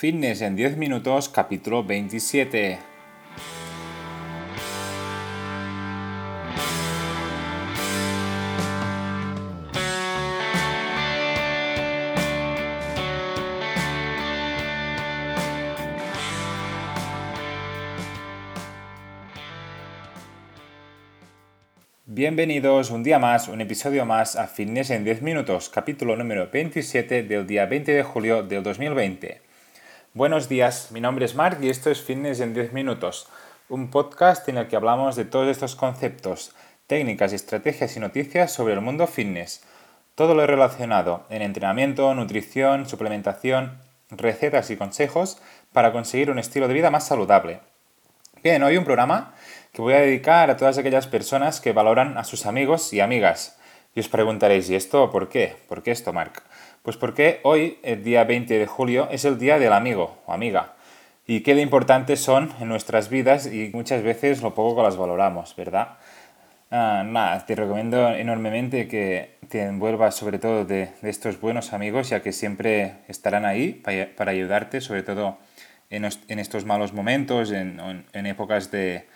Fitness en 10 minutos, capítulo 27. Bienvenidos un día más, un episodio más a Fitness en 10 minutos, capítulo número 27 del día 20 de julio del 2020. Buenos días, mi nombre es Mark y esto es Fitness en 10 minutos, un podcast en el que hablamos de todos estos conceptos, técnicas, estrategias y noticias sobre el mundo fitness. Todo lo relacionado en entrenamiento, nutrición, suplementación, recetas y consejos para conseguir un estilo de vida más saludable. Bien, hoy un programa que voy a dedicar a todas aquellas personas que valoran a sus amigos y amigas. Y os preguntaréis, ¿y esto por qué? ¿Por qué esto, Mark? Pues porque hoy, el día 20 de julio, es el día del amigo o amiga. Y qué de importantes son en nuestras vidas y muchas veces lo poco que las valoramos, ¿verdad? Ah, nada, te recomiendo enormemente que te envuelvas sobre todo de, estos buenos amigos, ya que siempre estarán ahí para, ayudarte, sobre todo en, estos malos momentos, en, épocas de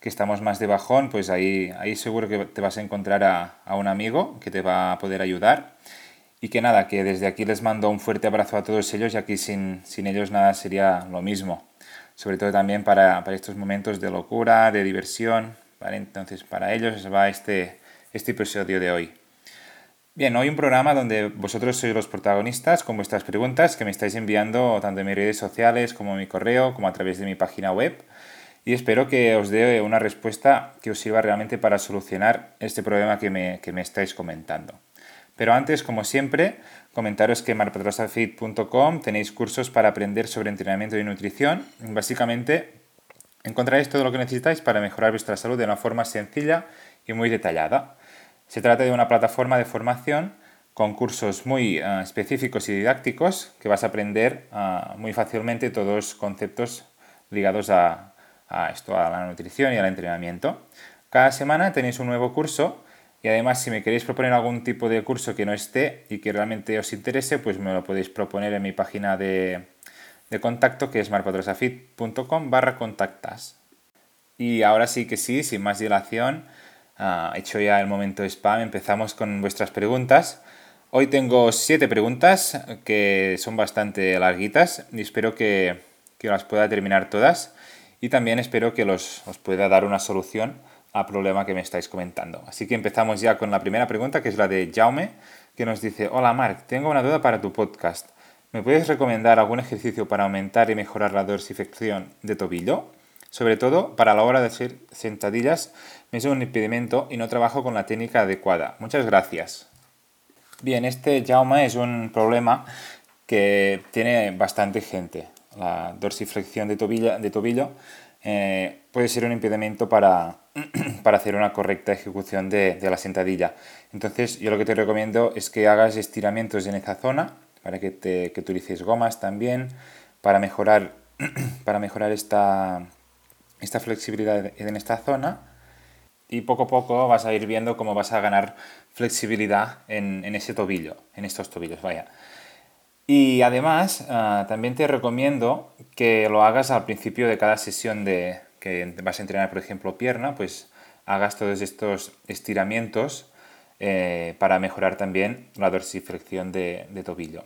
que estamos más de bajón, pues ahí, ahí seguro que te vas a encontrar a, a un amigo que te va a poder ayudar. Y que nada, que desde aquí les mando un fuerte abrazo a todos ellos, ya que sin, sin ellos nada sería lo mismo. Sobre todo también para, para estos momentos de locura, de diversión. ¿vale? Entonces, para ellos va este, este episodio de hoy. Bien, hoy un programa donde vosotros sois los protagonistas con vuestras preguntas que me estáis enviando tanto en mis redes sociales como en mi correo, como a través de mi página web. Y espero que os dé una respuesta que os sirva realmente para solucionar este problema que me, que me estáis comentando. Pero antes, como siempre, comentaros que en marpatrosafit.com tenéis cursos para aprender sobre entrenamiento y nutrición. Básicamente, encontraréis todo lo que necesitáis para mejorar vuestra salud de una forma sencilla y muy detallada. Se trata de una plataforma de formación con cursos muy eh, específicos y didácticos que vas a aprender eh, muy fácilmente todos los conceptos ligados a, a esto, a la nutrición y al entrenamiento. Cada semana tenéis un nuevo curso y además, si me queréis proponer algún tipo de curso que no esté y que realmente os interese, pues me lo podéis proponer en mi página de, contacto que es marpatrosafit.com barra contactas. Y ahora sí que sí, sin más dilación, uh, hecho ya el momento spam, empezamos con vuestras preguntas. Hoy tengo siete preguntas que son bastante larguitas y espero que, las pueda terminar todas y también espero que los, os pueda dar una solución al problema que me estáis comentando. Así que empezamos ya con la primera pregunta, que es la de Jaume, que nos dice, hola Marc, tengo una duda para tu podcast. ¿Me puedes recomendar algún ejercicio para aumentar y mejorar la dorsiflexión de tobillo? Sobre todo, para la hora de hacer sentadillas, me es un impedimento y no trabajo con la técnica adecuada. Muchas gracias. Bien, este Jaume es un problema que tiene bastante gente. La dorsiflexión de tobillo eh, puede ser un impedimento para, para hacer una correcta ejecución de, la sentadilla. Entonces yo lo que te recomiendo es que hagas estiramientos en esa zona, para que, te, que utilices gomas también, para mejorar, para mejorar esta, esta flexibilidad en esta zona y poco a poco vas a ir viendo cómo vas a ganar flexibilidad en, en ese tobillo, en estos tobillos, vaya. Y además, ah, también te recomiendo que lo hagas al principio de cada sesión de que vas a entrenar, por ejemplo, pierna, pues hagas todos estos estiramientos eh, para mejorar también la dorsiflexión de, tobillo.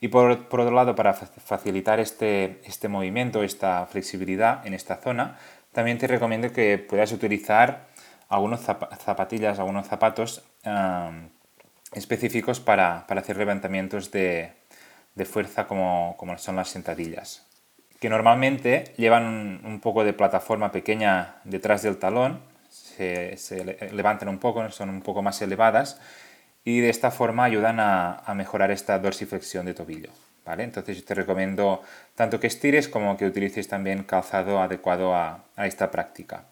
Y por, por, otro lado, para facilitar este, este movimiento, esta flexibilidad en esta zona, también te recomiendo que puedas utilizar algunos zapatillas, algunos zapatos ah, específicos para, para hacer levantamientos de, de fuerza como, son las sentadillas, que normalmente llevan un, poco de plataforma pequeña detrás del talón, se, levantan un poco, son un poco más elevadas y de esta forma ayudan a, mejorar esta dorsiflexión de tobillo. ¿vale? Entonces yo te recomiendo tanto que estires como que utilices también calzado adecuado a esta práctica.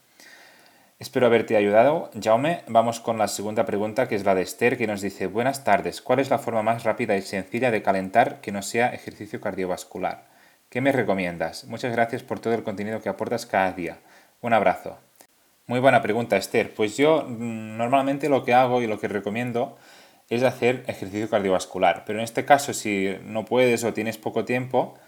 Espero haberte ayudado. Jaume, vamos con la segunda pregunta, que es la de Esther, que nos dice, buenas tardes, ¿cuál es la forma más rápida y sencilla de calentar que no sea ejercicio cardiovascular? ¿Qué me recomiendas? Muchas gracias por todo el contenido que aportas cada día. Un abrazo. Muy buena pregunta, Esther. Pues yo mm, normalmente lo que hago y lo que recomiendo es hacer ejercicio cardiovascular. Pero en este caso, si no puedes o tienes poco tiempo,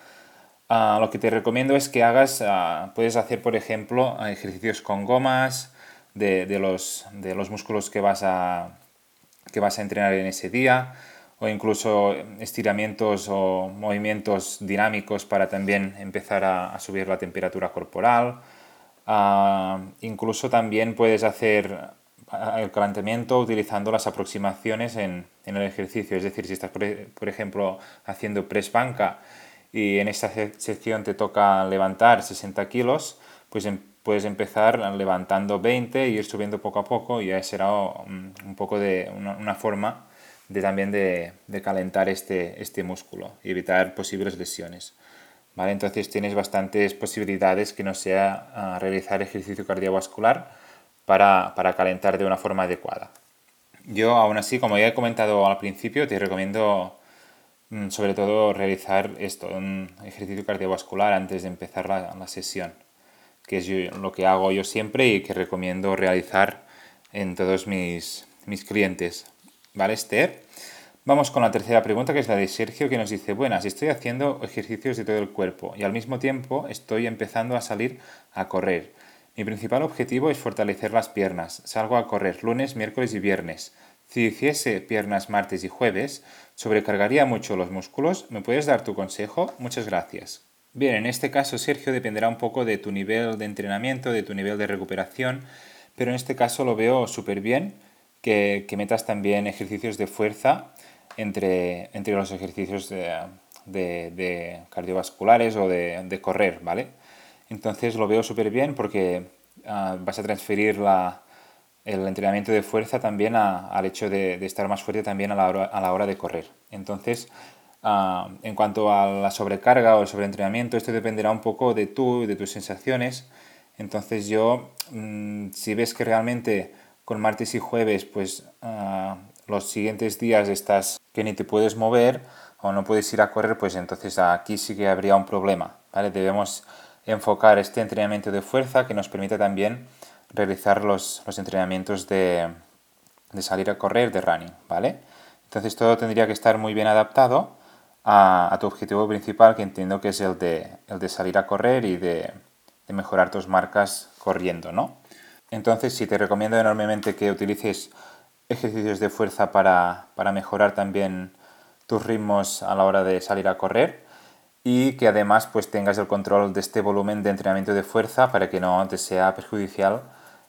Ah, lo que te recomiendo es que hagas, ah, puedes hacer por ejemplo ejercicios con gomas de, los, de los músculos que vas, a, que vas a entrenar en ese día o incluso estiramientos o movimientos dinámicos para también empezar a, subir la temperatura corporal. Ah, incluso también puedes hacer el calentamiento utilizando las aproximaciones en, en, el ejercicio. Es decir, si estás, por, ejemplo, haciendo press banca y en esta sección te toca levantar 60 kilos, pues em, puedes empezar levantando 20 y ir subiendo poco a poco y ya será un, poco de una, forma de también de, de, calentar este, este músculo y evitar posibles lesiones. ¿Vale? Entonces tienes bastantes posibilidades que no sea ah, realizar ejercicio cardiovascular para, para calentar de una forma adecuada. Yo aún así, como ya he comentado al principio, te recomiendo Mm, sobre todo realizar esto, un ejercicio cardiovascular antes de empezar la, sesión, que es lo que hago yo siempre y que recomiendo realizar en todos mis, mis clientes. ¿Vale, Esther? Vamos con la tercera pregunta, que es la de Sergio, que nos dice, buenas, estoy haciendo ejercicios de todo el cuerpo y al mismo tiempo estoy empezando a salir a correr. Mi principal objetivo es fortalecer las piernas. Salgo a correr lunes, miércoles y viernes. Si hiciese piernas martes y jueves, sobrecargaría mucho los músculos. ¿Me puedes dar tu consejo? Muchas gracias. Bien, en este caso, Sergio, dependerá un poco de tu nivel de entrenamiento, de tu nivel de recuperación, pero en este caso lo veo súper bien que, metas también ejercicios de fuerza entre, entre los ejercicios de, cardiovasculares o de, correr, ¿vale? Entonces lo veo súper bien porque ah, vas a transferir la, el entrenamiento de fuerza también al hecho de, estar más fuerte también a la hora, a la hora de correr. Entonces, ah, en cuanto a la sobrecarga o el sobreentrenamiento, esto dependerá un poco de tú, de tus sensaciones. Entonces yo, mm, si ves que realmente con martes y jueves, pues ah, los siguientes días estás que ni te puedes mover o no puedes ir a correr, pues entonces aquí sí que habría un problema. ¿vale? Debemos enfocar este entrenamiento de fuerza que nos permita también realizar los, entrenamientos de, salir a correr, de running, ¿vale? Entonces todo tendría que estar muy bien adaptado a, tu objetivo principal, que entiendo que es el de, el de salir a correr y de, mejorar tus marcas corriendo, ¿no? Entonces sí, te recomiendo enormemente que utilices ejercicios de fuerza para, para mejorar también tus ritmos a la hora de salir a correr y que además pues tengas el control de este volumen de entrenamiento de fuerza para que no te sea perjudicial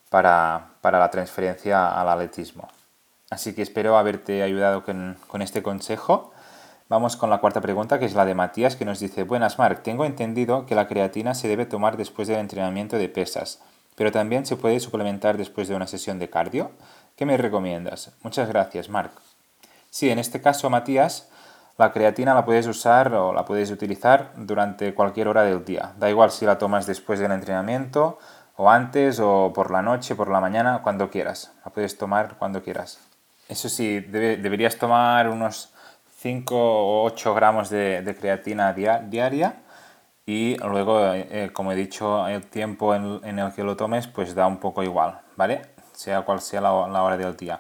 para, la transferencia al atletismo. Así que espero haberte ayudado con, con, este consejo. Vamos con la cuarta pregunta, que es la de Matías, que nos dice, buenas Marc, tengo entendido que la creatina se debe tomar después del entrenamiento de pesas, pero también se puede suplementar después de una sesión de cardio. ¿Qué me recomiendas? Muchas gracias, Marc. Sí, en este caso, Matías, la creatina la puedes usar o la puedes utilizar durante cualquier hora del día. Da igual si la tomas después del entrenamiento o antes o por la noche, por la mañana, cuando quieras. La puedes tomar cuando quieras. Eso sí, deberías tomar unos 5 o 8 gramos de, creatina diaria y luego, eh, como he dicho, el tiempo en, el que lo tomes pues da un poco igual, ¿vale? Sea cual sea la, hora del día.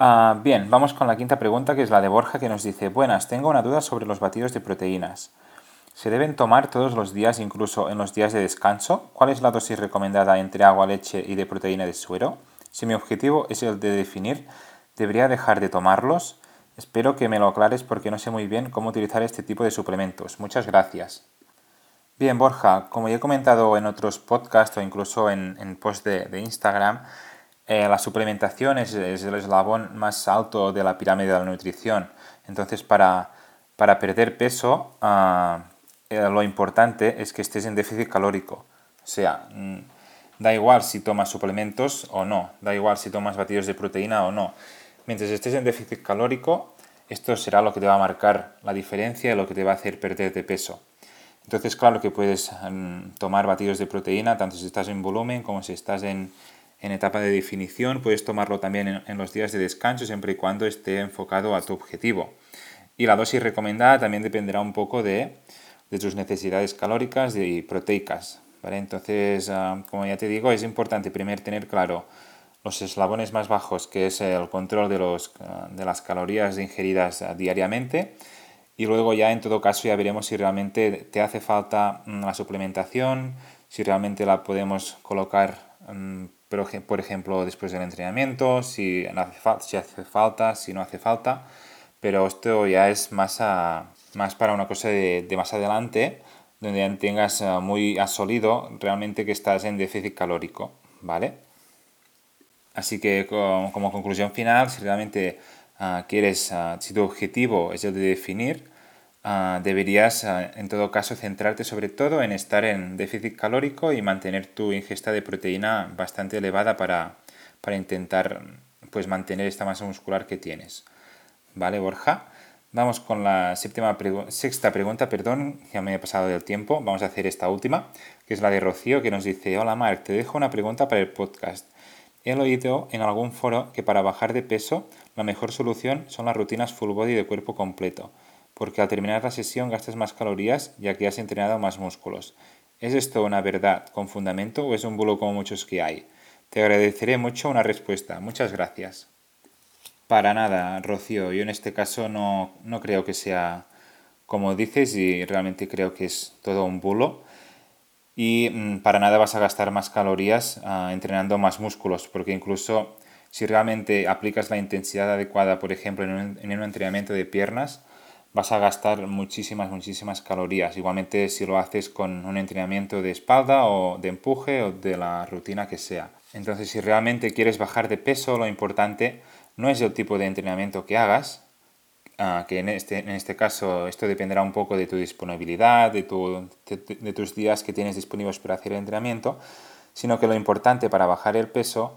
Ah, bien, vamos con la quinta pregunta que es la de Borja que nos dice, buenas, tengo una duda sobre los batidos de proteínas. ¿Se deben tomar todos los días, incluso en los días de descanso? ¿Cuál es la dosis recomendada entre agua, leche y de proteína de suero? Si mi objetivo es el de definir, ¿debería dejar de tomarlos? Espero que me lo aclares porque no sé muy bien cómo utilizar este tipo de suplementos. Muchas gracias. Bien, Borja, como ya he comentado en otros podcasts o incluso en, en posts de, Instagram, eh, la suplementación es, el eslabón más alto de la pirámide de la nutrición. Entonces, para, para perder peso, ah, eh, lo importante es que estés en déficit calórico. O sea, mm, da igual si tomas suplementos o no, da igual si tomas batidos de proteína o no. Mientras estés en déficit calórico, esto será lo que te va a marcar la diferencia y lo que te va a hacer perder de peso. Entonces, claro que puedes mm, tomar batidos de proteína, tanto si estás en volumen como si estás en, etapa de definición. Puedes tomarlo también en, en, los días de descanso, siempre y cuando esté enfocado a tu objetivo. Y la dosis recomendada también dependerá un poco de de tus necesidades calóricas y proteicas. Entonces, ah, como ya te digo, es importante primero tener claro los eslabones más bajos, que es el control de, los, ah, de las calorías ingeridas ah, diariamente, y luego ya en todo caso ya veremos si realmente te hace falta mm, la suplementación, si realmente la podemos colocar, mm, por ejemplo, después del entrenamiento, si, hace falta, si no hace falta, pero esto ya es más, más para una cosa de, más adelante, donde ya tengas ah, muy asolido realmente que estás en déficit calórico, ¿vale? Así que como conclusión final, si realmente Ah, quieres, ah, si tu objetivo es el de definir, ah, deberías en todo caso centrarte sobre todo en estar en déficit calórico y mantener tu ingesta de proteína bastante elevada para, para intentar pues, mantener esta masa muscular que tienes. ¿Vale, Borja? Vamos con la séptima sexta pregunta, perdón, ya me he pasado del tiempo. Vamos a hacer esta última, que es la de Rocío, que nos dice, hola Marc, te dejo una pregunta para el podcast. He oído en algún foro que para bajar de peso la mejor solución son las rutinas full body de cuerpo completo, porque al terminar la sesión gastas más calorías ya que has entrenado más músculos. ¿Es esto una verdad con fundamento o es un bulo como muchos que hay? Te agradeceré mucho una respuesta. Muchas gracias. Para nada, Rocío. Yo en este caso no, no creo que sea como dices y realmente creo que es todo un bulo y mm, para nada vas a gastar más calorías ah, entrenando más músculos, porque incluso si realmente aplicas la intensidad adecuada, por ejemplo, en un, en un, entrenamiento de piernas, vas a gastar muchísimas, muchísimas calorías. Igualmente si lo haces con un entrenamiento de espalda o de empuje o de la rutina que sea. Entonces, si realmente quieres bajar de peso, lo importante no es el tipo de entrenamiento que hagas, Que en este, en este caso esto dependerá un poco de tu disponibilidad, de, tu, de, tus días que tienes disponibles para hacer el entrenamiento, sino que lo importante para bajar el peso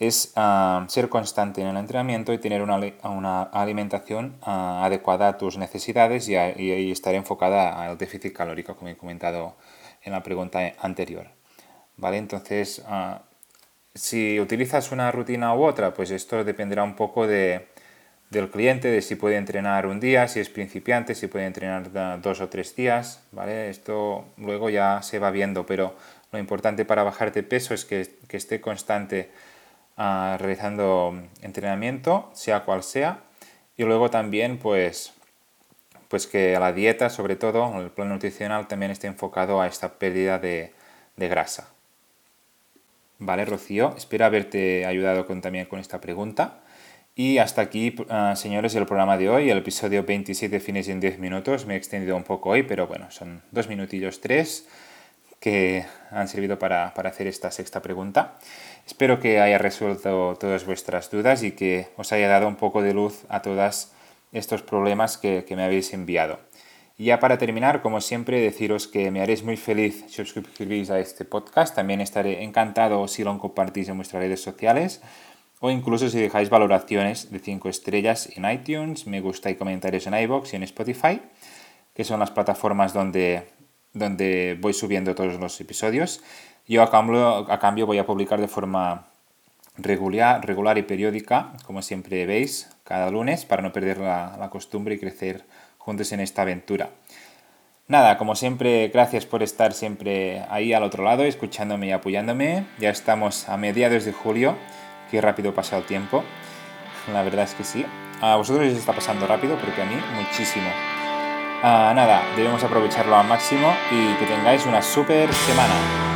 es ah, ser constante en el entrenamiento y tener una, una alimentación ah, adecuada a tus necesidades y, y, estar enfocada al déficit calórico, como he comentado en la pregunta anterior. ¿Vale? Entonces, si utilizas una rutina u otra, pues esto dependerá un poco de, del cliente, de si puede entrenar un día, si es principiante, si puede entrenar dos o tres días, ¿vale? Esto luego ya se va viendo, pero lo importante para bajar de peso es que, esté constante ah, realizando entrenamiento, sea cual sea, y luego también pues, pues que la dieta, sobre todo, el plan nutricional también esté enfocado a esta pérdida de, de grasa. Vale, Rocío, espero haberte ayudado también con esta pregunta. Y hasta aquí, ah, señores, el programa de hoy, el episodio 27 fines en 10 minutos. Me he extendido un poco hoy, pero bueno, son dos minutillos, tres, que han servido para, hacer esta sexta pregunta. Espero que haya resuelto todas vuestras dudas y que os haya dado un poco de luz a todos estos problemas que, me habéis enviado. Y ya para terminar, como siempre, deciros que me haréis muy feliz si os suscribís a este podcast. También estaré encantado si lo compartís en vuestras redes sociales o incluso si dejáis valoraciones de 5 estrellas en iTunes, me gusta y comentarios en iBox y en Spotify, que son las plataformas donde, donde voy subiendo todos los episodios. Yo a cambio, a cambio voy a publicar de forma regular, regular y periódica, como siempre veis, cada lunes, para no perder la, la costumbre y crecer juntos en esta aventura. Nada, como siempre, gracias por estar siempre ahí al otro lado, escuchándome y apoyándome. Ya estamos a mediados de julio Qué rápido pasa el tiempo. La verdad es que sí. A vosotros os está pasando rápido, porque a mí muchísimo. Ah, nada, debemos aprovecharlo al máximo y que tengáis una super semana.